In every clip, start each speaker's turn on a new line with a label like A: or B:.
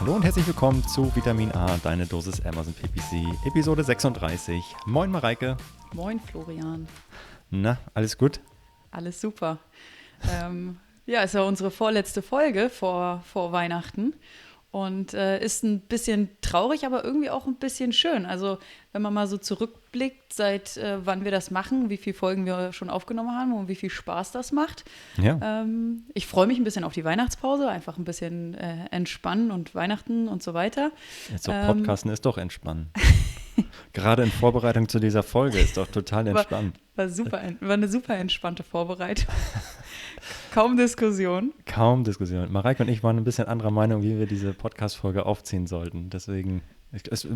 A: Hallo und herzlich willkommen zu Vitamin A, deine Dosis Amazon PPC, Episode 36. Moin Mareike.
B: Moin Florian.
A: Na, alles gut?
B: Alles super. ähm, ja, ist ja unsere vorletzte Folge vor, vor Weihnachten und äh, ist ein bisschen traurig, aber irgendwie auch ein bisschen schön. Also wenn man mal so zurückblickt, seit äh, wann wir das machen, wie viele Folgen wir schon aufgenommen haben und wie viel Spaß das macht. Ja. Ähm, ich freue mich ein bisschen auf die Weihnachtspause, einfach ein bisschen äh, entspannen und Weihnachten und so weiter.
A: Jetzt doch ähm, Podcasten ist doch entspannen. Gerade in Vorbereitung zu dieser Folge ist doch total entspannt.
B: War, war super, war eine super entspannte Vorbereitung. Kaum Diskussion.
A: Kaum Diskussion. Mareike und ich waren ein bisschen anderer Meinung, wie wir diese Podcast-Folge aufziehen sollten. Deswegen, es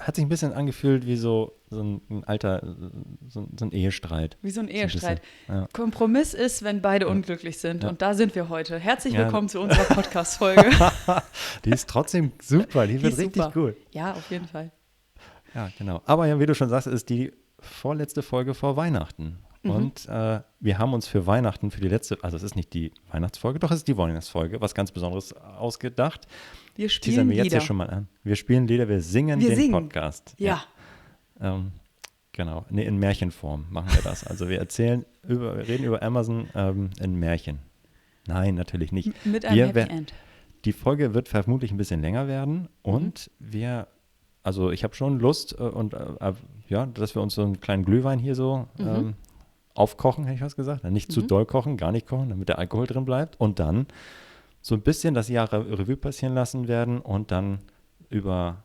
A: hat sich ein bisschen angefühlt wie so, so ein, alter, so, so, ein Ehestreit.
B: Wie so ein Ehestreit. So ein ja. Kompromiss ist, wenn beide ja. unglücklich sind. Ja. Und da sind wir heute. Herzlich willkommen zu unserer Podcast-Folge.
A: die ist trotzdem super. Die, die wird richtig super. gut.
B: Ja, auf jeden Fall.
A: Ja, genau. Aber ja, wie du schon sagst, ist die vorletzte Folge vor Weihnachten. Mhm. Und äh, wir haben uns für Weihnachten, für die letzte, also es ist nicht die Weihnachtsfolge, doch es ist die Weihnachtsfolge, was ganz Besonderes ausgedacht.
B: Wir spielen
A: wir jetzt Lieder. schon mal an. Wir spielen Lieder, wir singen wir den singen. Podcast.
B: Ja.
A: ja. Ähm, genau, nee, in Märchenform machen wir das. Also wir erzählen, über, wir reden über Amazon ähm, in Märchen. Nein, natürlich nicht.
B: Mit einem
A: wir,
B: Happy End.
A: Die Folge wird vermutlich ein bisschen länger werden und mhm. wir also ich habe schon Lust äh, und äh, ja, dass wir uns so einen kleinen Glühwein hier so mhm. ähm, aufkochen, hätte ich was gesagt. Nicht mhm. zu doll kochen, gar nicht kochen, damit der Alkohol drin bleibt. Und dann so ein bisschen das Jahr Revue passieren lassen werden und dann über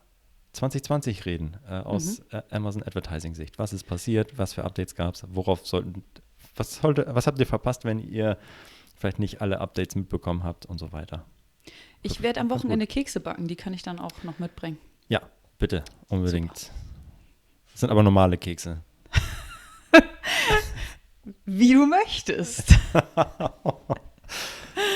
A: 2020 reden äh, aus mhm. Amazon Advertising Sicht. Was ist passiert? Was für Updates gab es? Worauf sollten, was, sollte, was habt ihr verpasst, wenn ihr vielleicht nicht alle Updates mitbekommen habt und so weiter?
B: Ich werde am Wochenende Kekse backen, die kann ich dann auch noch mitbringen.
A: Ja, bitte, unbedingt. Super. Das sind aber normale Kekse.
B: Wie du möchtest.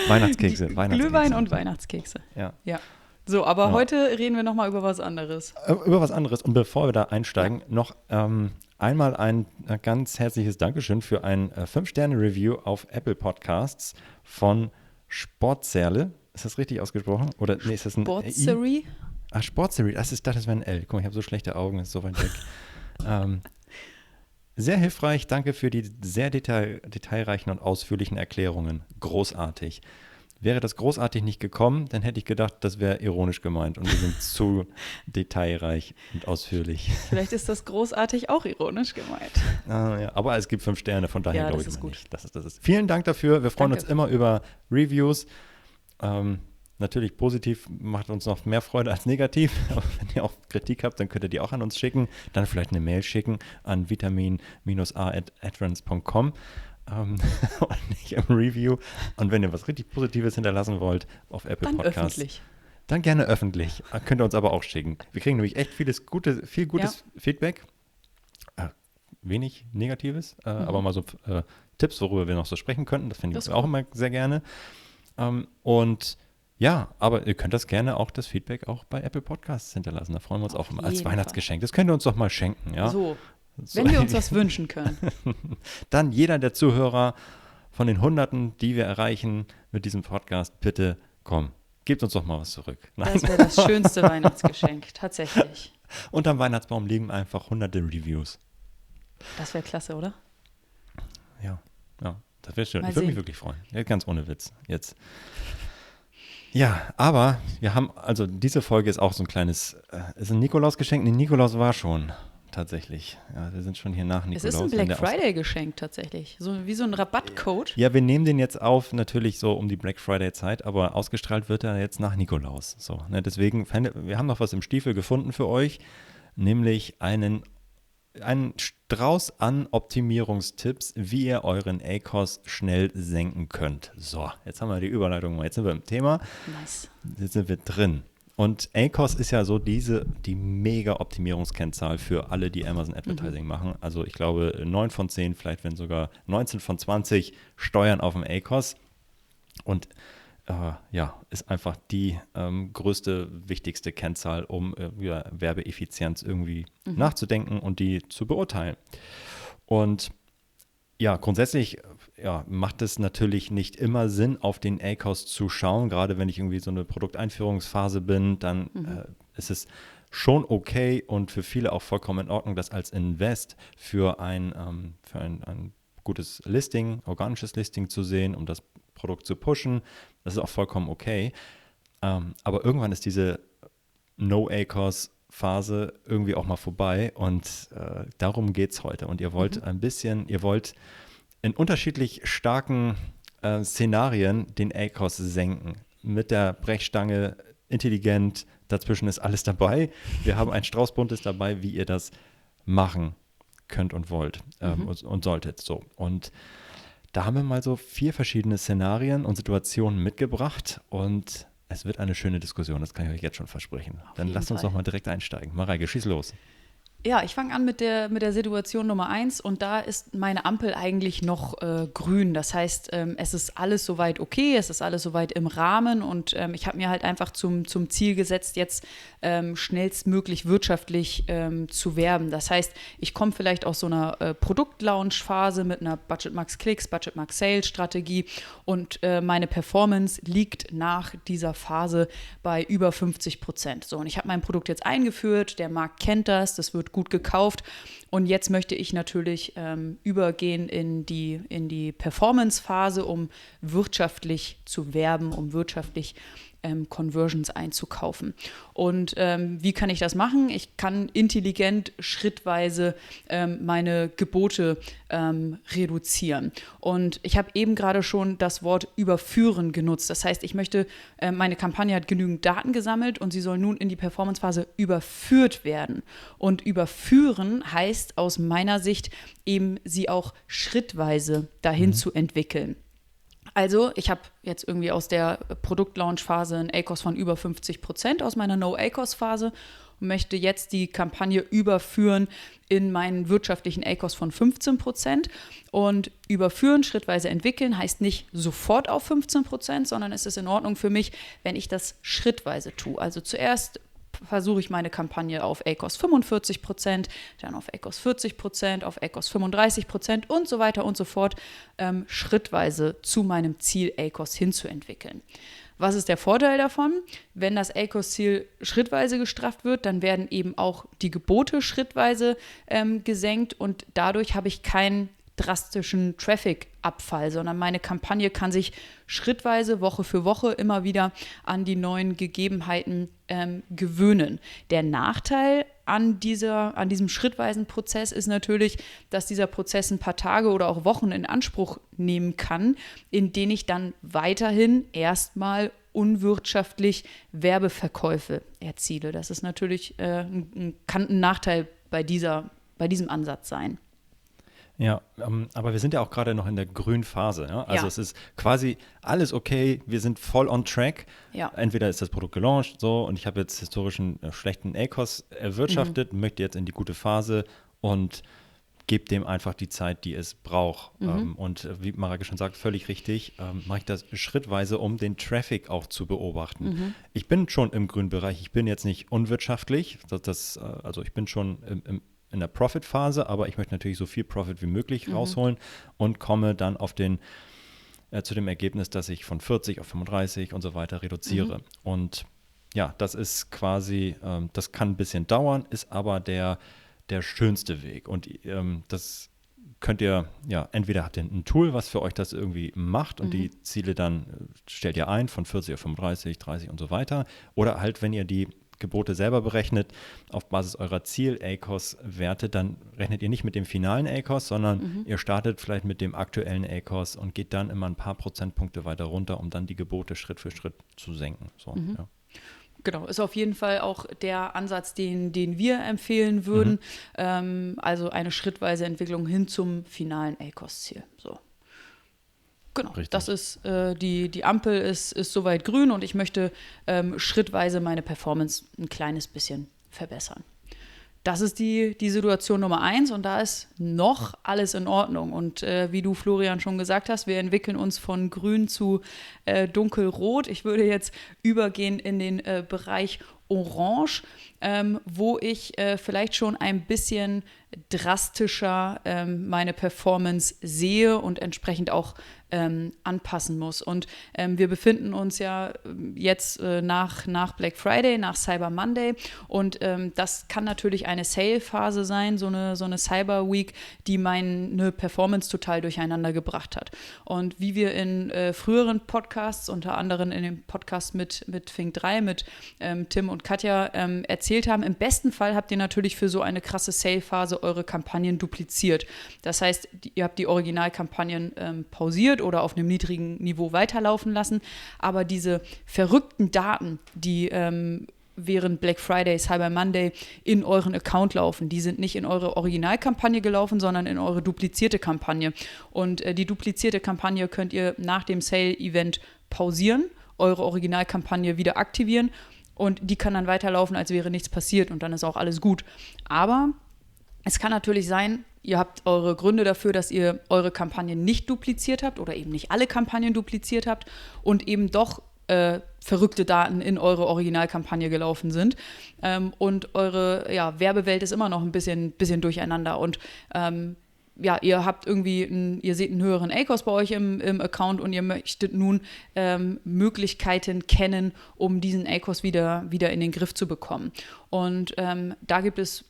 A: Weihnachtskekse, Die, Weihnachtskekse.
B: Glühwein und Weihnachtskekse.
A: Ja.
B: ja. So, aber ja. heute reden wir nochmal über was anderes.
A: Äh, über was anderes. Und bevor wir da einsteigen, ja. noch ähm, einmal ein äh, ganz herzliches Dankeschön für ein äh, 5-Sterne-Review auf Apple Podcasts von Sportzerle. Ist das richtig ausgesprochen? Oder nee, ist das ein
B: Sportserie?
A: Ah, Sportserie. Das ist, das wäre ein L. Guck mal, ich habe so schlechte Augen, ist so weit weg. ähm, sehr hilfreich, danke für die sehr detail, detailreichen und ausführlichen Erklärungen. Großartig. Wäre das großartig nicht gekommen, dann hätte ich gedacht, das wäre ironisch gemeint und wir sind zu detailreich und ausführlich.
B: Vielleicht ist das großartig auch ironisch gemeint.
A: Ah, ja, aber es gibt fünf Sterne, von daher ja, glaube ich ist gut. Nicht. Das ist, das ist. Vielen Dank dafür. Wir freuen Danke. uns immer über Reviews. Ähm, Natürlich positiv macht uns noch mehr Freude als negativ. Aber wenn ihr auch Kritik habt, dann könnt ihr die auch an uns schicken. Dann vielleicht eine Mail schicken an vitamin-a.adrance.com ähm, und nicht im Review. Und wenn ihr was richtig Positives hinterlassen wollt auf Apple
B: dann
A: Podcasts,
B: öffentlich.
A: dann gerne öffentlich. Könnt ihr uns aber auch schicken. Wir kriegen nämlich echt vieles gute, viel gutes ja. Feedback. Äh, wenig Negatives, äh, mhm. aber mal so äh, Tipps, worüber wir noch so sprechen könnten. Das finde ich auch immer sehr gerne. Ähm, und ja, aber ihr könnt das gerne auch, das Feedback auch bei Apple Podcasts hinterlassen. Da freuen wir uns Auf auch immer als Weihnachtsgeschenk. Das könnt ihr uns doch mal schenken, ja?
B: So, so. wenn wir uns was wünschen können.
A: Dann jeder der Zuhörer von den Hunderten, die wir erreichen mit diesem Podcast, bitte komm, gebt uns doch mal was zurück.
B: Nein. Das wäre das schönste Weihnachtsgeschenk, tatsächlich.
A: Unterm Weihnachtsbaum liegen einfach hunderte Reviews.
B: Das wäre klasse, oder?
A: Ja, ja, das wäre schön. Mal ich würde mich wirklich freuen. Ja, ganz ohne Witz. Jetzt. Ja, aber wir haben, also diese Folge ist auch so ein kleines, äh, ist ein Nikolaus-Geschenk? Nee, Nikolaus war schon tatsächlich. Ja, wir sind schon hier nach Nikolaus.
B: Es ist ein Black Friday-Geschenk tatsächlich, so wie so ein Rabattcode.
A: Ja, wir nehmen den jetzt auf, natürlich so um die Black Friday-Zeit, aber ausgestrahlt wird er jetzt nach Nikolaus. So, ne, deswegen, wir haben noch was im Stiefel gefunden für euch, nämlich einen ein Strauß an Optimierungstipps, wie ihr euren ACOS schnell senken könnt. So, jetzt haben wir die Überleitung, jetzt sind wir im Thema. Nice. Jetzt sind wir drin. Und ACOS ist ja so diese, die mega Optimierungskennzahl für alle, die Amazon Advertising mhm. machen. Also ich glaube, 9 von 10, vielleicht wenn sogar 19 von 20 steuern auf dem ACOS. Und äh, ja, ist einfach die ähm, größte, wichtigste Kennzahl, um äh, über Werbeeffizienz irgendwie mhm. nachzudenken und die zu beurteilen. Und ja, grundsätzlich ja, macht es natürlich nicht immer Sinn, auf den ACOS zu schauen. Gerade wenn ich irgendwie so eine Produkteinführungsphase bin, dann mhm. äh, ist es schon okay und für viele auch vollkommen in Ordnung, das als Invest für ein, ähm, für ein, ein gutes Listing, organisches Listing zu sehen, um das Produkt zu pushen. Das ist auch vollkommen okay. Ähm, aber irgendwann ist diese No-ACOS-Phase irgendwie auch mal vorbei und äh, darum geht es heute. Und ihr wollt mhm. ein bisschen, ihr wollt in unterschiedlich starken äh, Szenarien den ACOS senken. Mit der Brechstange intelligent, dazwischen ist alles dabei. Wir haben ein Strauß Buntes dabei, wie ihr das machen könnt und wollt ähm, mhm. und, und, solltet. So. Und da haben wir mal so vier verschiedene Szenarien und Situationen mitgebracht und es wird eine schöne Diskussion, das kann ich euch jetzt schon versprechen. Auf Dann lasst uns doch mal direkt einsteigen. Mareike, schieß los.
B: Ja, ich fange an mit der, mit der Situation Nummer eins und da ist meine Ampel eigentlich noch äh, grün. Das heißt, ähm, es ist alles soweit okay, es ist alles soweit im Rahmen und ähm, ich habe mir halt einfach zum, zum Ziel gesetzt, jetzt ähm, schnellstmöglich wirtschaftlich ähm, zu werben. Das heißt, ich komme vielleicht aus so einer äh, Produktlaunch-Phase mit einer Budget Max Clicks, Budget Max Sales Strategie und äh, meine Performance liegt nach dieser Phase bei über 50 Prozent. So, und ich habe mein Produkt jetzt eingeführt, der Markt kennt das, das wird gut gekauft. Und jetzt möchte ich natürlich ähm, übergehen in die, in die Performance-Phase, um wirtschaftlich zu werben, um wirtschaftlich ähm, Conversions einzukaufen. Und ähm, wie kann ich das machen? Ich kann intelligent schrittweise ähm, meine Gebote ähm, reduzieren. Und ich habe eben gerade schon das Wort überführen genutzt. Das heißt, ich möchte, äh, meine Kampagne hat genügend Daten gesammelt und sie soll nun in die Performancephase überführt werden. Und überführen heißt aus meiner Sicht eben, sie auch schrittweise dahin mhm. zu entwickeln. Also, ich habe jetzt irgendwie aus der Produktlaunch-Phase ein ACOS von über 50 Prozent aus meiner No-ACOS-Phase und möchte jetzt die Kampagne überführen in meinen wirtschaftlichen ACOS von 15 Prozent. Und überführen, schrittweise entwickeln, heißt nicht sofort auf 15 Prozent, sondern es ist in Ordnung für mich, wenn ich das schrittweise tue. Also zuerst versuche ich meine Kampagne auf ACOS 45 Prozent, dann auf ACOS 40 Prozent, auf ACOS 35 Prozent und so weiter und so fort ähm, schrittweise zu meinem Ziel ACOS hinzuentwickeln. Was ist der Vorteil davon? Wenn das ACOS-Ziel schrittweise gestrafft wird, dann werden eben auch die Gebote schrittweise ähm, gesenkt und dadurch habe ich keinen drastischen Traffic-Abfall, sondern meine Kampagne kann sich schrittweise, Woche für Woche immer wieder an die neuen Gegebenheiten ähm, gewöhnen. Der Nachteil an, dieser, an diesem schrittweisen Prozess ist natürlich, dass dieser Prozess ein paar Tage oder auch Wochen in Anspruch nehmen kann, in denen ich dann weiterhin erstmal unwirtschaftlich Werbeverkäufe erziele. Das ist natürlich äh, ein, ein Nachteil bei, dieser, bei diesem Ansatz sein.
A: Ja, ähm, aber wir sind ja auch gerade noch in der grünen Phase. Ja? Also ja. es ist quasi alles okay, wir sind voll on track. Ja. Entweder ist das Produkt gelauncht so und ich habe jetzt historischen äh, schlechten ACOS erwirtschaftet, mhm. möchte jetzt in die gute Phase und gebe dem einfach die Zeit, die es braucht. Mhm. Ähm, und äh, wie Marake schon sagt, völlig richtig, ähm, mache ich das schrittweise, um den Traffic auch zu beobachten. Mhm. Ich bin schon im grünen Bereich, ich bin jetzt nicht unwirtschaftlich, das, das äh, also ich bin schon im, im in der Profit-Phase, aber ich möchte natürlich so viel Profit wie möglich mhm. rausholen und komme dann auf den äh, zu dem Ergebnis, dass ich von 40 auf 35 und so weiter reduziere. Mhm. Und ja, das ist quasi, ähm, das kann ein bisschen dauern, ist aber der, der schönste Weg. Und ähm, das könnt ihr, ja, entweder habt ihr ein Tool, was für euch das irgendwie macht und mhm. die Ziele dann äh, stellt ihr ein von 40 auf 35, 30 und so weiter. Oder halt, wenn ihr die Gebote selber berechnet auf Basis eurer Ziel-ACOS-Werte, dann rechnet ihr nicht mit dem finalen ACOS, sondern mhm. ihr startet vielleicht mit dem aktuellen ACOS und geht dann immer ein paar Prozentpunkte weiter runter, um dann die Gebote Schritt für Schritt zu senken. So, mhm. ja.
B: Genau, ist auf jeden Fall auch der Ansatz, den, den wir empfehlen würden. Mhm. Ähm, also eine schrittweise Entwicklung hin zum finalen ACOS-Ziel. So. Genau, Richtig. das ist äh, die, die Ampel ist, ist soweit grün und ich möchte ähm, schrittweise meine Performance ein kleines bisschen verbessern. Das ist die, die Situation Nummer eins und da ist noch alles in Ordnung. Und äh, wie du, Florian, schon gesagt hast, wir entwickeln uns von grün zu äh, dunkelrot. Ich würde jetzt übergehen in den äh, Bereich Orange, ähm, wo ich äh, vielleicht schon ein bisschen drastischer ähm, meine Performance sehe und entsprechend auch ähm, anpassen muss. Und ähm, wir befinden uns ja ähm, jetzt äh, nach, nach Black Friday, nach Cyber Monday und ähm, das kann natürlich eine Sale-Phase sein, so eine, so eine Cyber Week, die meine Performance total durcheinander gebracht hat. Und wie wir in äh, früheren Podcasts, unter anderem in dem Podcast mit, mit Fink 3, mit ähm, Tim und Katja ähm, erzählt haben, im besten Fall habt ihr natürlich für so eine krasse Sale-Phase eure Kampagnen dupliziert. Das heißt, ihr habt die Originalkampagnen pausiert wird oder auf einem niedrigen Niveau weiterlaufen lassen. Aber diese verrückten Daten, die ähm, während Black Friday, Cyber Monday in euren Account laufen. Die sind nicht in eure Originalkampagne gelaufen, sondern in eure duplizierte Kampagne. Und äh, die duplizierte Kampagne könnt ihr nach dem Sale-Event pausieren, eure Originalkampagne wieder aktivieren und die kann dann weiterlaufen, als wäre nichts passiert und dann ist auch alles gut. Aber es kann natürlich sein, ihr habt eure Gründe dafür, dass ihr eure Kampagnen nicht dupliziert habt oder eben nicht alle Kampagnen dupliziert habt und eben doch äh, verrückte Daten in eure Originalkampagne gelaufen sind. Ähm, und eure ja, Werbewelt ist immer noch ein bisschen, bisschen durcheinander. Und ähm, ja, ihr habt irgendwie, ein, ihr seht einen höheren ACOS bei euch im, im Account und ihr möchtet nun ähm, Möglichkeiten kennen, um diesen ACOS wieder, wieder in den Griff zu bekommen. Und ähm, da gibt es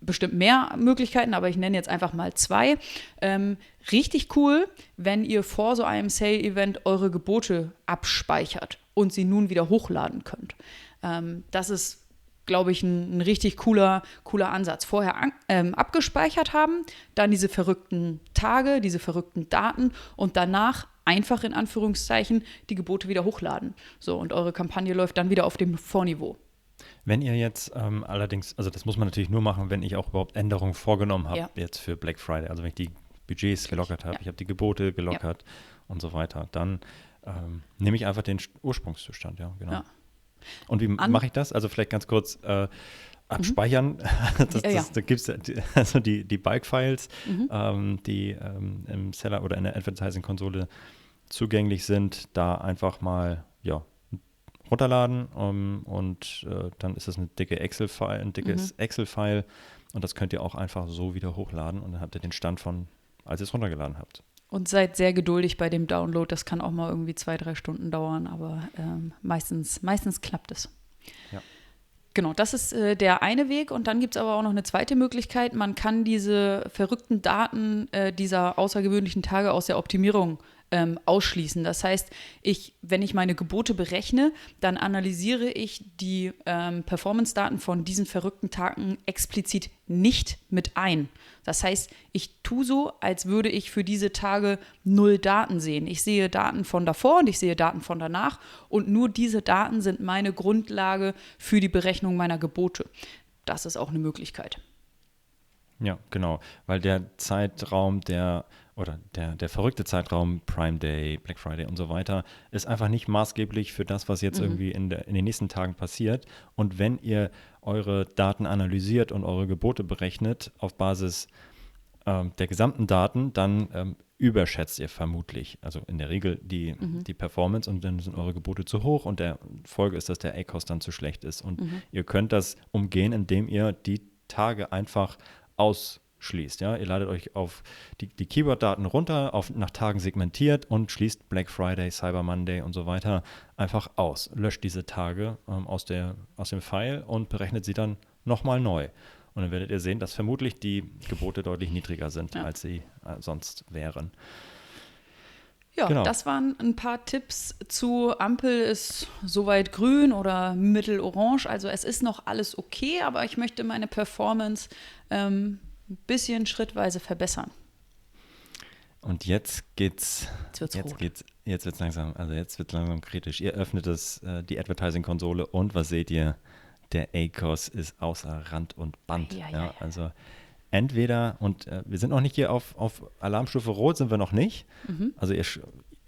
B: bestimmt mehr Möglichkeiten, aber ich nenne jetzt einfach mal zwei. Ähm, richtig cool, wenn ihr vor so einem Sale-Event eure Gebote abspeichert und sie nun wieder hochladen könnt. Ähm, das ist glaube ich, ein, ein, richtig cooler, cooler Ansatz. Vorher an, ähm, abgespeichert haben, dann diese verrückten Tage, diese verrückten Daten und danach einfach in Anführungszeichen die Gebote wieder hochladen. So, und eure Kampagne läuft dann wieder auf dem Vorniveau.
A: Wenn ihr jetzt ähm, allerdings, also das muss man natürlich nur machen, wenn ich auch überhaupt Änderungen vorgenommen habe,
B: ja.
A: jetzt für Black Friday, also wenn ich die Budgets gelockert habe, ja. ich habe die Gebote gelockert ja. und so weiter, dann ähm, nehme ich einfach den Ursprungszustand, ja, genau. Und wie mache ich das? Also vielleicht ganz kurz äh, abspeichern. Mhm. das, das, da gibt es also die, die Bulk-Files, mhm. ähm, die ähm, im Seller oder in der Advertising-Konsole zugänglich sind, da einfach mal ja, runterladen um, ähm, und äh, dann ist das eine dicke Excel-File, ein dickes mhm. Excel-File und das könnt ihr auch einfach so wieder hochladen und dann habt ihr den Stand von, als ihr es runtergeladen habt.
B: Und seid sehr geduldig bei dem Download. Das kann auch mal irgendwie zwei, drei Stunden dauern, aber ähm, meistens, meistens klappt es. Ja. Genau, das ist äh, der eine Weg. Und dann gibt es aber auch noch eine zweite Möglichkeit. Man kann diese verrückten Daten äh, dieser außergewöhnlichen Tage aus der Optimierung ähm, ausschließen. Das heißt, ich, wenn ich meine Gebote berechne, dann analysiere ich die ähm, Performance-Daten von diesen verrückten Tagen explizit nicht mit ein. Das heißt, ich tue so, als würde ich für diese Tage null Daten sehen. Ich sehe Daten von davor und ich sehe Daten von danach und nur diese Daten sind meine Grundlage für die Berechnung meiner Gebote. Das ist auch eine Möglichkeit.
A: Ja, genau, weil der Zeitraum der oder der, der verrückte Zeitraum, Prime Day, Black Friday und so weiter, ist einfach nicht maßgeblich für das, was jetzt mhm. irgendwie in, der, in den nächsten Tagen passiert. Und wenn ihr eure Daten analysiert und eure Gebote berechnet auf Basis ähm, der gesamten Daten, dann ähm, überschätzt ihr vermutlich, also in der Regel die, mhm. die Performance und dann sind eure Gebote zu hoch und der Folge ist, dass der A-Cost dann zu schlecht ist. Und mhm. ihr könnt das umgehen, indem ihr die Tage einfach aus schließt. Ja? Ihr ladet euch auf die, die Keyword-Daten runter, auf, nach Tagen segmentiert und schließt Black Friday, Cyber Monday und so weiter einfach aus. Löscht diese Tage ähm, aus, der, aus dem File und berechnet sie dann nochmal neu. Und dann werdet ihr sehen, dass vermutlich die Gebote deutlich niedriger sind, ja. als sie äh, sonst wären.
B: Ja, genau. das waren ein paar Tipps zu Ampel ist soweit grün oder mittelorange. Also es ist noch alles okay, aber ich möchte meine Performance ähm, ein bisschen schrittweise verbessern.
A: Und jetzt geht's.
B: Jetzt wird's
A: jetzt
B: rot.
A: geht's. Jetzt wird's langsam. Also jetzt wird langsam kritisch. Ihr öffnet das, äh, die Advertising-Konsole und was seht ihr? Der ACOS ist außer Rand und Band.
B: Ja, ja,
A: ja, also entweder und äh, wir sind noch nicht hier auf, auf Alarmstufe Rot, sind wir noch nicht.
B: Mhm.
A: Also ihr,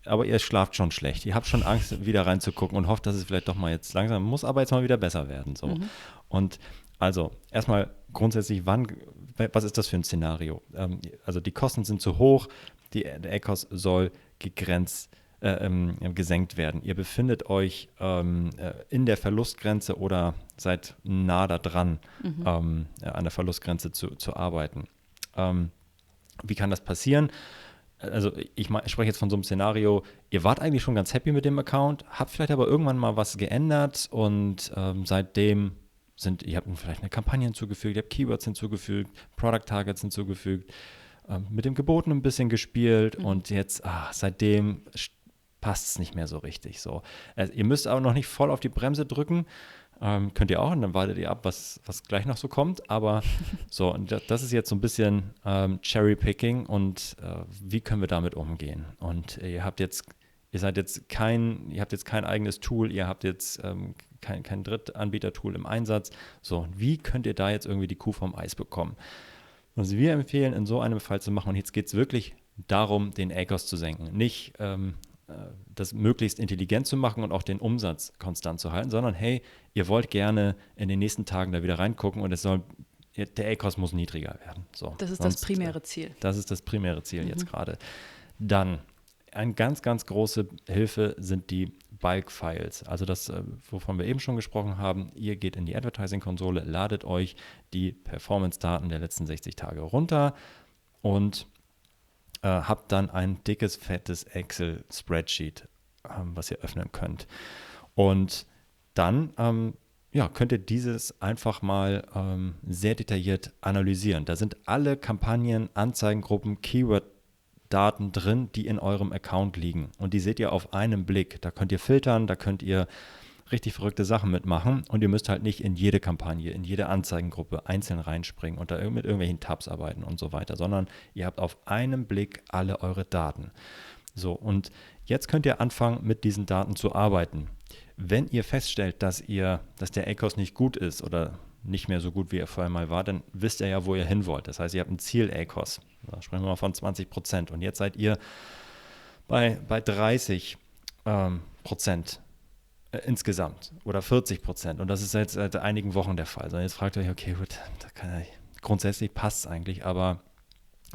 A: aber ihr schlaft schon schlecht. Ihr habt schon Angst, wieder reinzugucken und hofft, dass es vielleicht doch mal jetzt langsam muss, aber jetzt mal wieder besser werden. So.
B: Mhm.
A: Und also erstmal grundsätzlich, wann, was ist das für ein Szenario? Ähm, also die Kosten sind zu hoch, die, der ECOS soll gegrenzt, äh, ähm, gesenkt werden. Ihr befindet euch ähm, äh, in der Verlustgrenze oder seid nah da dran, ähm, äh, an der Verlustgrenze zu, zu arbeiten. Ähm, wie kann das passieren? Also ich, ich spreche jetzt von so einem Szenario, ihr wart eigentlich schon ganz happy mit dem Account, habt vielleicht aber irgendwann mal was geändert und ähm, seitdem sind, ihr habt vielleicht eine Kampagne hinzugefügt, ihr habt Keywords hinzugefügt, Product Targets hinzugefügt, ähm, mit dem Geboten ein bisschen gespielt und jetzt, ah, seitdem passt es nicht mehr so richtig so. Also, ihr müsst aber noch nicht voll auf die Bremse drücken, ähm, könnt ihr auch und dann wartet ihr ab, was, was gleich noch so kommt. Aber so, und da- das ist jetzt so ein bisschen ähm, Cherry-Picking und äh, wie können wir damit umgehen? Und ihr habt jetzt, ihr seid jetzt kein, ihr habt jetzt kein eigenes Tool, ihr habt jetzt ähm, kein, kein Drittanbieter-Tool im Einsatz. So, wie könnt ihr da jetzt irgendwie die Kuh vom Eis bekommen? Was wir empfehlen, in so einem Fall zu machen, und jetzt geht es wirklich darum, den ACOS zu senken. Nicht ähm, äh, das möglichst intelligent zu machen und auch den Umsatz konstant zu halten, sondern hey, ihr wollt gerne in den nächsten Tagen da wieder reingucken und es soll, der ACOS muss niedriger werden. So,
B: Das ist das
A: sonst,
B: primäre Ziel.
A: das ist das primäre Ziel jetzt gerade. Dann, eine ganz, ganz große Hilfe sind die Bulk-Files. Also das, äh, wovon wir eben schon gesprochen haben. Ihr geht in die Advertising-Konsole, ladet euch die Performance-Daten der letzten 60 Tage runter und äh, habt dann ein dickes, fettes Excel-Spreadsheet, ähm, was ihr öffnen könnt. Und dann ähm, ja, könnt ihr dieses einfach mal ähm, sehr detailliert analysieren. Da sind alle Kampagnen, Anzeigengruppen, Keyword-Daten drin, die in eurem Account liegen. Und die seht ihr auf einen Blick. Da könnt ihr filtern, da könnt ihr richtig verrückte Sachen mitmachen und ihr müsst halt nicht in jede Kampagne, in jede Anzeigengruppe einzeln reinspringen und da mit irgendwelchen Tabs arbeiten und so weiter, sondern ihr habt auf einen Blick alle eure Daten. So, und jetzt könnt ihr anfangen, mit diesen Daten zu arbeiten. Wenn ihr feststellt, dass ihr, dass der ACOS nicht gut ist oder nicht mehr so gut, wie er vorher mal war, dann wisst ihr ja, wo ihr hin wollt. Das heißt, ihr habt ein Ziel ACOS. Da sprechen wir mal von 20 Prozent. Und jetzt seid ihr bei, bei 30 ähm, Prozent äh, insgesamt oder 40 Prozent. Und das ist jetzt seit einigen Wochen der Fall. So, jetzt fragt ihr euch, okay, gut, ja, grundsätzlich passt es eigentlich, aber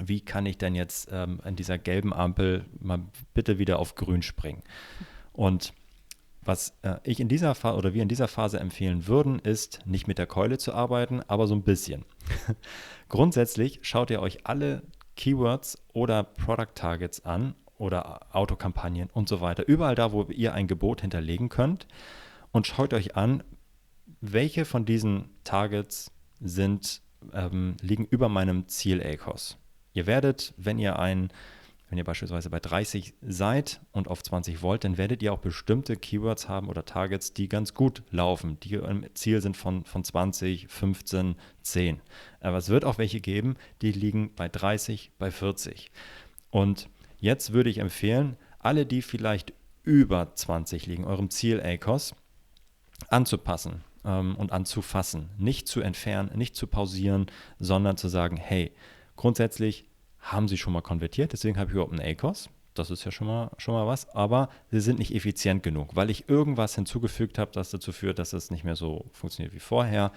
A: wie kann ich denn jetzt ähm, an dieser gelben Ampel mal bitte wieder auf grün springen? Und was äh, ich in dieser Phase oder wir in dieser Phase empfehlen würden, ist nicht mit der Keule zu arbeiten, aber so ein bisschen. Grundsätzlich schaut ihr euch alle Keywords oder Product Targets an oder Autokampagnen und so weiter, überall da, wo ihr ein Gebot hinterlegen könnt und schaut euch an, welche von diesen Targets sind, ähm, liegen über meinem Ziel ACOS. Ihr werdet, wenn ihr ein, wenn ihr beispielsweise bei 30 seid und auf 20 wollt, dann werdet ihr auch bestimmte Keywords haben oder Targets, die ganz gut laufen, die im Ziel sind von, von 20, 15, 10. Aber es wird auch welche geben, die liegen bei 30, bei 40. Und jetzt würde ich empfehlen, alle, die vielleicht über 20 liegen, eurem Ziel ACOS, anzupassen ähm, und anzufassen. Nicht zu entfernen, nicht zu pausieren, sondern zu sagen, hey, grundsätzlich haben sie schon mal konvertiert, deswegen habe ich überhaupt einen ACOS. Das ist ja schon mal, schon mal was, aber sie sind nicht effizient genug, weil ich irgendwas hinzugefügt habe, das dazu führt, dass es nicht mehr so funktioniert wie vorher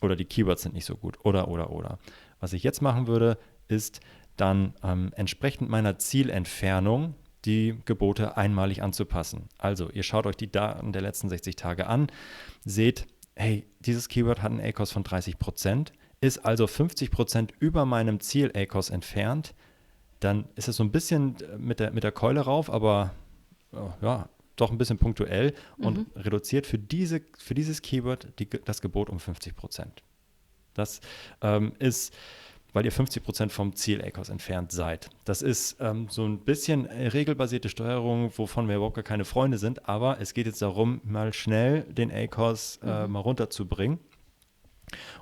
A: oder die Keywords sind nicht so gut oder, oder, oder. Was ich jetzt machen würde, ist dann ähm, entsprechend meiner Zielentfernung die Gebote einmalig anzupassen. Also ihr schaut euch die Daten der letzten 60 Tage an, seht, hey, dieses Keyword hat einen ACOS von 30%, ist also 50% über meinem Ziel ACOS entfernt, dann ist es so ein bisschen mit der, mit der Keule rauf, aber oh, ja, doch ein bisschen punktuell und reduziert für, diese, für dieses Keyword die, das Gebot um 50%. Das ähm, ist weil ihr 50 Prozent vom Ziel ACOS entfernt seid. Das ist ähm, so ein bisschen äh, regelbasierte Steuerung, wovon wir überhaupt gar keine Freunde sind, aber es geht jetzt darum, mal schnell den ACOS äh, mal runterzubringen.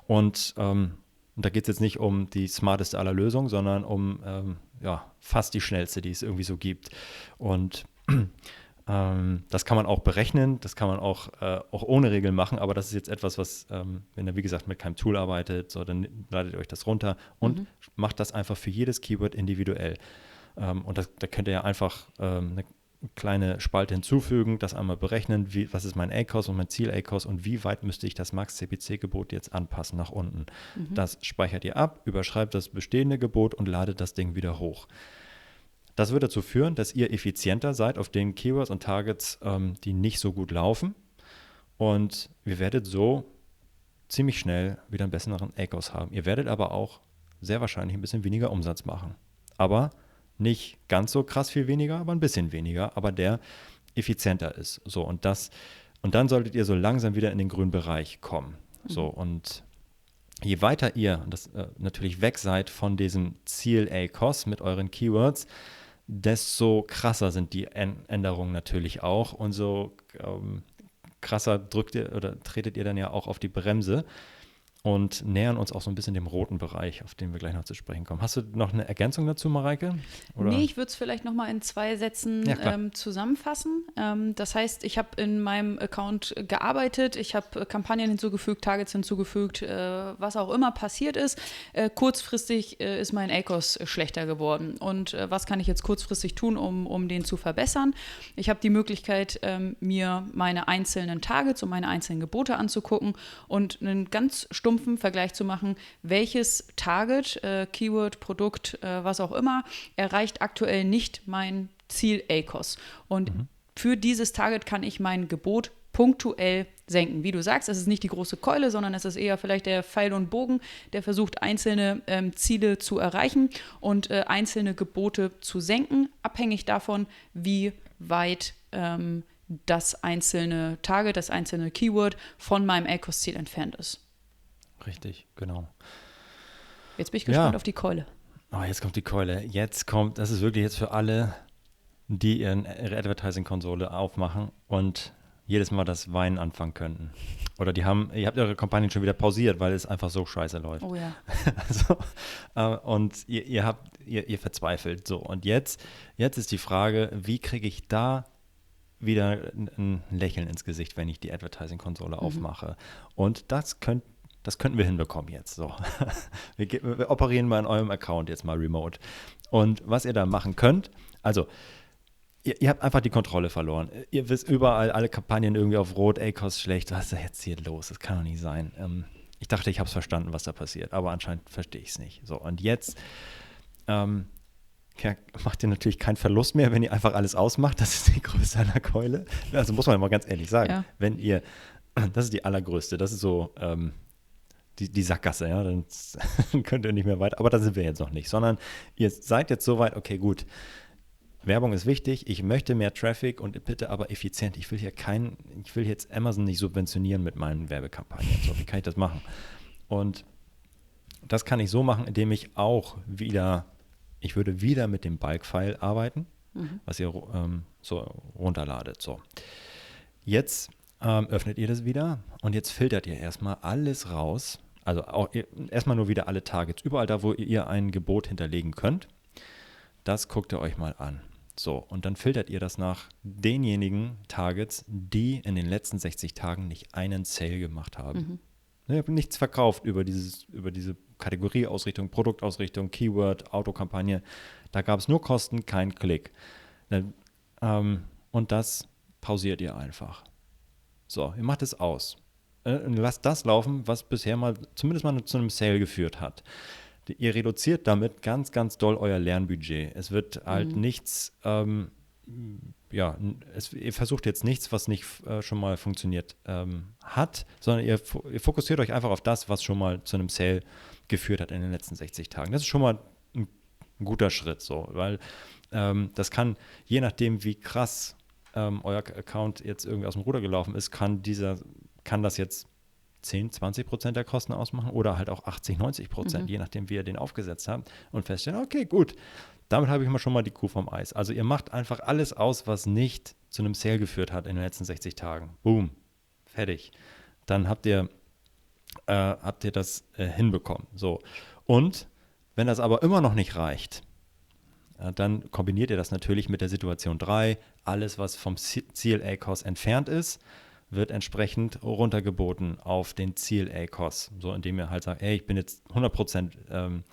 A: Und ähm, da geht es jetzt nicht um die smarteste aller Lösungen, sondern um ähm, ja, fast die schnellste, die es irgendwie so gibt. Und ähm, das kann man auch berechnen, das kann man auch, äh, auch ohne Regeln machen, aber das ist jetzt etwas, was, ähm, wenn ihr wie gesagt mit keinem Tool arbeitet, so, dann ladet ihr euch das runter und mhm. macht das einfach für jedes Keyword individuell. Ähm, und das, da könnt ihr ja einfach ähm, eine kleine Spalte hinzufügen, das einmal berechnen, wie, was ist mein ACOS und mein Ziel ACOS und wie weit müsste ich das Max-CPC-Gebot jetzt anpassen nach unten. Mhm. Das speichert ihr ab, überschreibt das bestehende Gebot und ladet das Ding wieder hoch. Das wird dazu führen, dass ihr effizienter seid auf den Keywords und Targets, ähm, die nicht so gut laufen. Und ihr werdet so ziemlich schnell wieder einen besseren ACOS haben. Ihr werdet aber auch sehr wahrscheinlich ein bisschen weniger Umsatz machen. Aber nicht ganz so krass viel weniger, aber ein bisschen weniger, aber der effizienter ist. So, und das, und dann solltet ihr so langsam wieder in den grünen Bereich kommen. So, mhm. und je weiter ihr das, äh, natürlich weg seid von diesem Ziel ACOS mit euren Keywords, desto krasser sind die Änderungen natürlich auch und so ähm, krasser drückt ihr oder tretet ihr dann ja auch auf die Bremse und nähern uns auch so ein bisschen dem roten Bereich, auf den wir gleich noch zu sprechen kommen. Hast du noch eine Ergänzung dazu, Mareike?
B: Oder? Nee, ich würde es vielleicht noch mal in zwei Sätzen ja, ähm, zusammenfassen. Ähm, das heißt, ich habe in meinem Account gearbeitet, ich habe Kampagnen hinzugefügt, Targets hinzugefügt, äh, was auch immer passiert ist. Äh, kurzfristig äh, ist mein ACOS schlechter geworden. Und äh, was kann ich jetzt kurzfristig tun, um, um den zu verbessern? Ich habe die Möglichkeit, ähm, mir meine einzelnen Targets und meine einzelnen Gebote anzugucken und einen ganz stumpfen stumpfen Vergleich zu machen, welches Target, äh, Keyword, Produkt, äh, was auch immer, erreicht aktuell nicht mein Ziel ACOS. Und mhm. für dieses Target kann ich mein Gebot punktuell senken. Wie du sagst, es ist nicht die große Keule, sondern es ist eher vielleicht der Pfeil und Bogen, der versucht, einzelne ähm, Ziele zu erreichen und äh, einzelne Gebote zu senken, abhängig davon, wie weit ähm, das einzelne Target, das einzelne Keyword von meinem ACOS-Ziel entfernt ist.
A: Richtig, genau.
B: Jetzt bin ich gespannt ja. auf die Keule.
A: Oh, jetzt kommt die Keule. Jetzt kommt, das ist wirklich jetzt für alle, die ihre Advertising-Konsole aufmachen und jedes Mal das Weinen anfangen könnten. Oder die haben, ihr habt eure Kampagnen schon wieder pausiert, weil es einfach so scheiße läuft.
B: Oh ja.
A: also, äh, und ihr, ihr habt, ihr, ihr verzweifelt. So, und jetzt, jetzt ist die Frage, wie kriege ich da wieder ein, ein Lächeln ins Gesicht, wenn ich die Advertising-Konsole mhm. aufmache? Und das könnt das könnten wir hinbekommen jetzt. So. Wir, wir, operieren mal in eurem Account jetzt mal remote. Und was ihr da machen könnt, also ihr, ihr, habt einfach die Kontrolle verloren. Ihr wisst überall alle Kampagnen irgendwie auf Rot, ACOS schlecht. Was ist da jetzt hier los? Das kann doch nicht sein. Ähm, ich dachte, ich habe es verstanden, was da passiert, aber anscheinend verstehe ich es nicht. So, und jetzt ähm, ja, macht ihr natürlich keinen Verlust mehr, wenn ihr einfach alles ausmacht. Das ist die Größe einer Keule. Also muss man mal ganz ehrlich sagen, ja. wenn ihr, das ist die allergrößte, das ist so, ähm, die, die Sackgasse, ja, dann könnt ihr nicht mehr weiter. Aber da sind wir jetzt noch nicht, sondern ihr seid jetzt so weit, okay, gut. Werbung ist wichtig, ich möchte mehr Traffic und bitte aber effizient. Ich will hier kein, ich will jetzt Amazon nicht subventionieren mit meinen Werbekampagnen. So, wie kann ich das machen? Und das kann ich so machen, indem ich auch wieder, ich würde wieder mit dem Bulk-File arbeiten, mhm. was ihr ähm, so runterladet. So. Jetzt ähm, öffnet ihr das wieder und jetzt filtert ihr erstmal alles raus, also auch, erstmal nur wieder alle Targets, überall da, wo ihr ein Gebot hinterlegen könnt. Das guckt ihr euch mal an. So, und dann filtert ihr das nach denjenigen Targets, die in den letzten 60 Tagen nicht einen Sale gemacht haben. Mhm. Ne, ihr habt nichts verkauft über, dieses, über diese Kategorieausrichtung, Produktausrichtung, Keyword, Autokampagne. Da gab es nur Kosten, kein Klick. Ne, ähm, und das pausiert ihr einfach. So, ihr macht es aus. Äh, lasst das laufen, was bisher mal zumindest mal zu einem Sale geführt hat. Ihr reduziert damit ganz, ganz doll euer Lernbudget. Es wird halt mhm. nichts, ähm, ja, es, ihr versucht jetzt nichts, was nicht äh, schon mal funktioniert ähm, hat, sondern ihr, ihr, fokussiert euch einfach auf das, was schon mal zu einem Sale geführt hat in den letzten 60 Tagen. Das ist schon mal ein, ein guter Schritt, so, weil ähm, das kann, je nachdem, wie krass ähm, euer Account jetzt irgendwie aus dem Ruder gelaufen ist, kann dieser, kann das jetzt 10, 20 Prozent der Kosten ausmachen oder halt auch 80, 90 Prozent, mhm. je nachdem, wie ihr den aufgesetzt habt und feststellen, okay, gut, damit habe ich mal schon mal die Kuh vom Eis. Also ihr macht einfach alles aus, was nicht zu einem Sale geführt hat in den letzten 60 Tagen. Boom, fertig. Dann habt ihr, äh, habt ihr das äh, hinbekommen. So. Und wenn das aber immer noch nicht reicht, äh, dann kombiniert ihr das natürlich mit der Situation 3. Alles, was vom Ziel ACOS entfernt ist, wird entsprechend runtergeboten auf den Ziel ACOS. So, indem ihr halt sagt, ey, ich bin jetzt 100% ähm,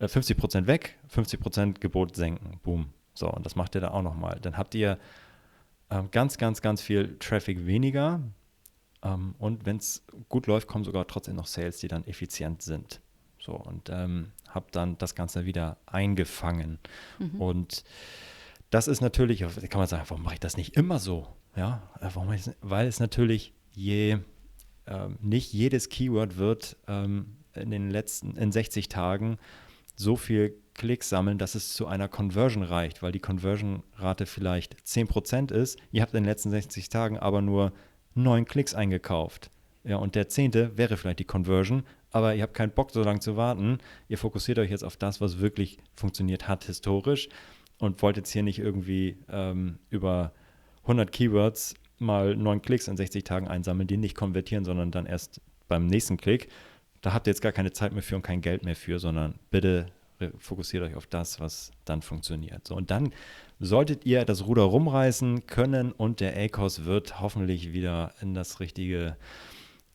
A: 50% äh, weg, 50% Gebot senken. Boom. So, und das macht ihr da auch nochmal. Dann habt ihr ähm, ganz, ganz, ganz viel Traffic weniger. Ähm, und wenn es gut läuft, kommen sogar trotzdem noch Sales, die dann effizient sind. So, und ähm, habe dann das Ganze wieder eingefangen. Mhm. Und das ist natürlich, kann man sagen, warum mache ich das nicht immer so? Ja, äh, warum weil es natürlich je, ähm, nicht jedes Keyword wird ähm, in den letzten, in 60 Tagen so viel Klicks sammeln, dass es zu einer Conversion reicht, weil die Conversion-Rate vielleicht 10% ist. Ihr habt in den letzten 60 Tagen aber nur neun Klicks eingekauft. Ja, und der zehnte wäre vielleicht die Conversion, aber ihr habt keinen Bock, so lange zu warten. Ihr fokussiert euch jetzt auf das, was wirklich funktioniert hat historisch und wollt jetzt hier nicht irgendwie ähm, über 100 Keywords mal neun Klicks in 60 Tagen einsammeln, die nicht konvertieren, sondern dann erst beim nächsten Klick. Da habt ihr jetzt gar keine Zeit mehr für und kein Geld mehr für, sondern bitte fokussiert euch auf das, was dann funktioniert. So, und dann solltet ihr das Ruder rumreißen können und der ACOS wird hoffentlich wieder in das richtige,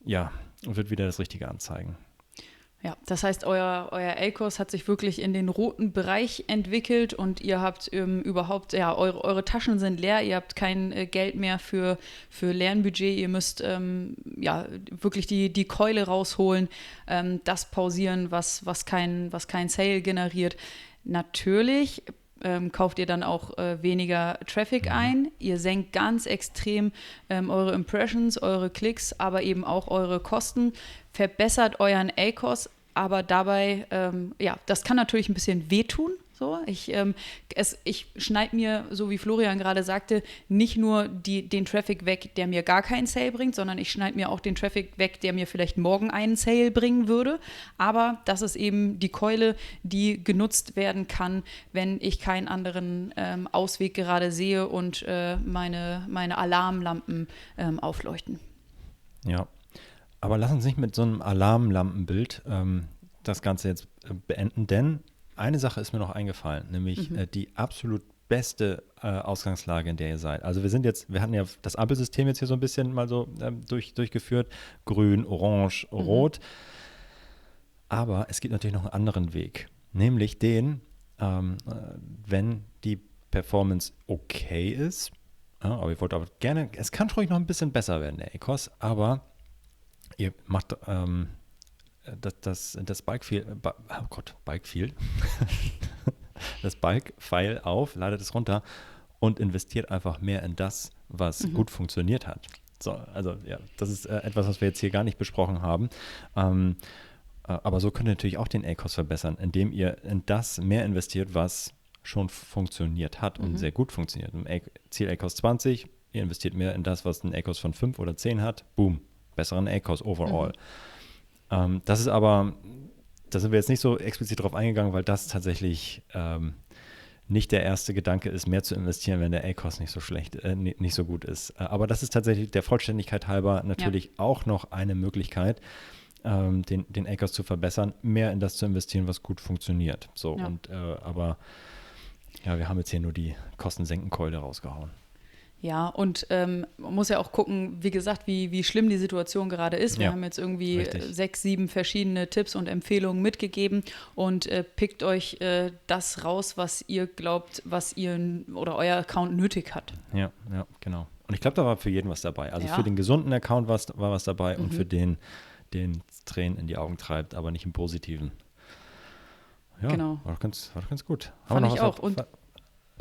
A: ja, wird wieder das Richtige anzeigen.
B: Ja, das heißt, euer, euer A-Kurs hat sich wirklich in den roten Bereich entwickelt und ihr habt ähm, überhaupt, ja, eure, eure Taschen sind leer, ihr habt kein äh, Geld mehr für, für Lernbudget, ihr müsst ähm, ja wirklich die, die Keule rausholen, ähm, das pausieren, was, was, kein, was kein Sale generiert. Natürlich ähm, kauft ihr dann auch äh, weniger Traffic mhm. ein. Ihr senkt ganz extrem ähm, eure Impressions, eure Klicks, aber eben auch eure Kosten, verbessert euren ACOS, aber dabei, ähm, ja, das kann natürlich ein bisschen wehtun, so, ich, ähm, ich schneide mir, so wie Florian gerade sagte, nicht nur die, den Traffic weg, der mir gar keinen Sale bringt, sondern ich schneide mir auch den Traffic weg, der mir vielleicht morgen einen Sale bringen würde. Aber das ist eben die Keule, die genutzt werden kann, wenn ich keinen anderen ähm, Ausweg gerade sehe und äh, meine, meine Alarmlampen ähm, aufleuchten.
A: Ja, aber lass uns nicht mit so einem Alarmlampenbild ähm, das Ganze jetzt äh, beenden, denn eine Sache ist mir noch eingefallen, nämlich mhm. äh, die absolut beste äh, Ausgangslage, in der ihr seid. Also wir sind jetzt, wir hatten ja das Ampelsystem jetzt hier so ein bisschen mal so ähm, durch, durchgeführt. Grün, Orange, mhm. Rot. Aber es gibt natürlich noch einen anderen Weg, nämlich den, ähm, äh, wenn die Performance okay ist, ja, aber ihr wollt aber gerne, es kann ruhig noch ein bisschen besser werden, der Ecos, aber ihr macht ähm, das, das, das Bike-File, oh Gott, Bike-File, das Bike-File auf, ladet es runter und investiert einfach mehr in das, was mhm. gut funktioniert hat. So, also ja, das ist äh, etwas, was wir jetzt hier gar nicht besprochen haben. Ähm, äh, aber so könnt ihr natürlich auch den ACOS verbessern, indem ihr in das mehr investiert, was schon funktioniert hat und mhm. sehr gut funktioniert. Im Ziel ACOS 20, ihr investiert mehr in das, was ein ACOS von 5 oder 10 hat, boom, besseren ACOS overall. Mhm. Ähm, das ist aber, da sind wir jetzt nicht so explizit drauf eingegangen, weil das tatsächlich ähm, nicht der erste Gedanke ist, mehr zu investieren, wenn der A-Cost nicht so schlecht, äh, nicht so gut ist. Äh, aber das ist tatsächlich der Vollständigkeit halber natürlich ja. auch noch eine Möglichkeit, ähm, den, den A-Cost zu verbessern, mehr in das zu investieren, was gut funktioniert. So, ja. und äh, aber ja, wir haben jetzt hier nur die Kostensenkenkeule rausgehauen.
B: Ja, und ähm, man muss ja auch gucken, wie gesagt, wie, wie schlimm die Situation gerade ist. Wir ja, haben jetzt irgendwie richtig. sechs, sieben verschiedene Tipps und Empfehlungen mitgegeben und äh, pickt euch äh, das raus, was ihr glaubt, was ihr oder euer Account nötig hat.
A: Ja, ja, genau. Und ich glaube, da war für jeden was dabei. Also ja. für den gesunden Account war was dabei mhm. und für den, den Tränen in die Augen treibt, aber nicht im Positiven. Ja, genau. war doch ganz, war doch ganz gut.
B: Haben Fand ich auch. Und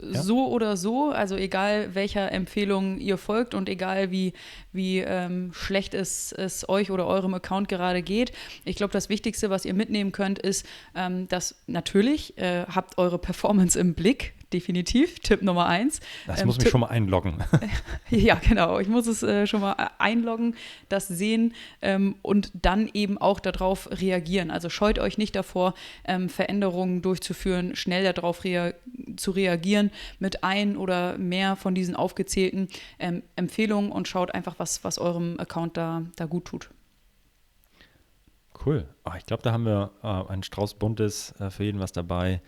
B: ja? so oder so, also egal welcher Empfehlung ihr folgt und egal wie, wie ähm, schlecht es, es euch oder eurem Account gerade geht. Ich glaube, das Wichtigste, was ihr mitnehmen könnt, ist, ähm, dass natürlich äh, habt eure Performance im Blick definitiv. Tipp Nummer eins.
A: Das ähm, muss mich Tipp, schon mal einloggen.
B: ja, genau. Ich muss es äh, schon mal äh, einloggen, das sehen ähm, und dann eben auch darauf reagieren. Also scheut euch nicht davor, ähm, Veränderungen durchzuführen, schnell darauf rea zu reagieren mit ein oder mehr von diesen aufgezählten ähm, Empfehlungen und schaut einfach, was, was eurem Account da, da gut tut.
A: Cool. Oh, ich glaube, da haben wir äh, ein Strauß Buntes äh, für jeden was dabei.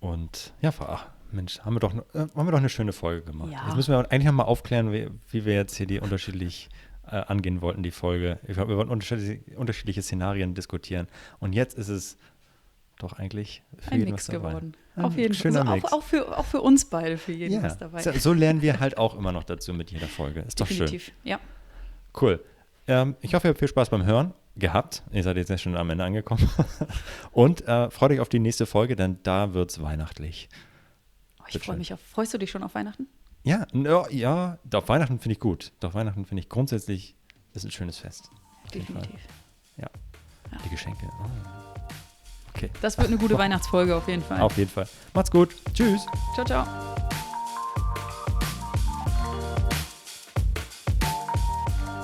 A: Und ja, ach, Mensch, haben wir doch, äh, haben wir doch eine schöne Folge gemacht.
B: Ja.
A: Jetzt müssen wir eigentlich noch mal aufklären, wie, wie wir jetzt hier die unterschiedlich äh, angehen wollten, die Folge. Ich glaube, wir wollten unterschiedliche, unterschiedliche Szenarien diskutieren. Und jetzt ist es doch eigentlich für
B: Ein
A: jeden
B: Mix
A: was dabei.
B: geworden.
A: Ein
B: Auf jeden Fall. Also auch, auch, für, auch für uns beide, für jeden
A: ja,
B: was dabei.
A: so, so lernen wir halt auch immer noch dazu mit jeder Folge. Ist doch schön.
B: Definitiv. Ja.
A: Cool. Ähm, ich hoffe, ihr habt viel Spaß beim Hören gehabt. Ihr seid jetzt ja schon am Ende angekommen. Und äh, freut euch auf die nächste Folge, denn da wird es weihnachtlich.
B: Ich freue mich auf. Freust du dich schon auf Weihnachten?
A: Ja, no, ja, doch Weihnachten finde ich gut. Doch Weihnachten finde ich grundsätzlich ist ein schönes Fest.
B: Definitiv.
A: Ja.
B: Ja.
A: Die Geschenke. Oh. Okay,
B: Das wird eine gute Weihnachtsfolge auf jeden Fall.
A: auf jeden Fall. Macht's gut. Tschüss.
B: Ciao, ciao.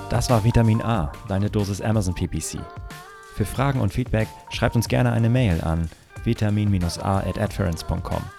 A: Das war Vitamin A, deine Dosis Amazon PPC. Für Fragen und Feedback schreibt uns gerne eine Mail an vitamin-a at adference.com.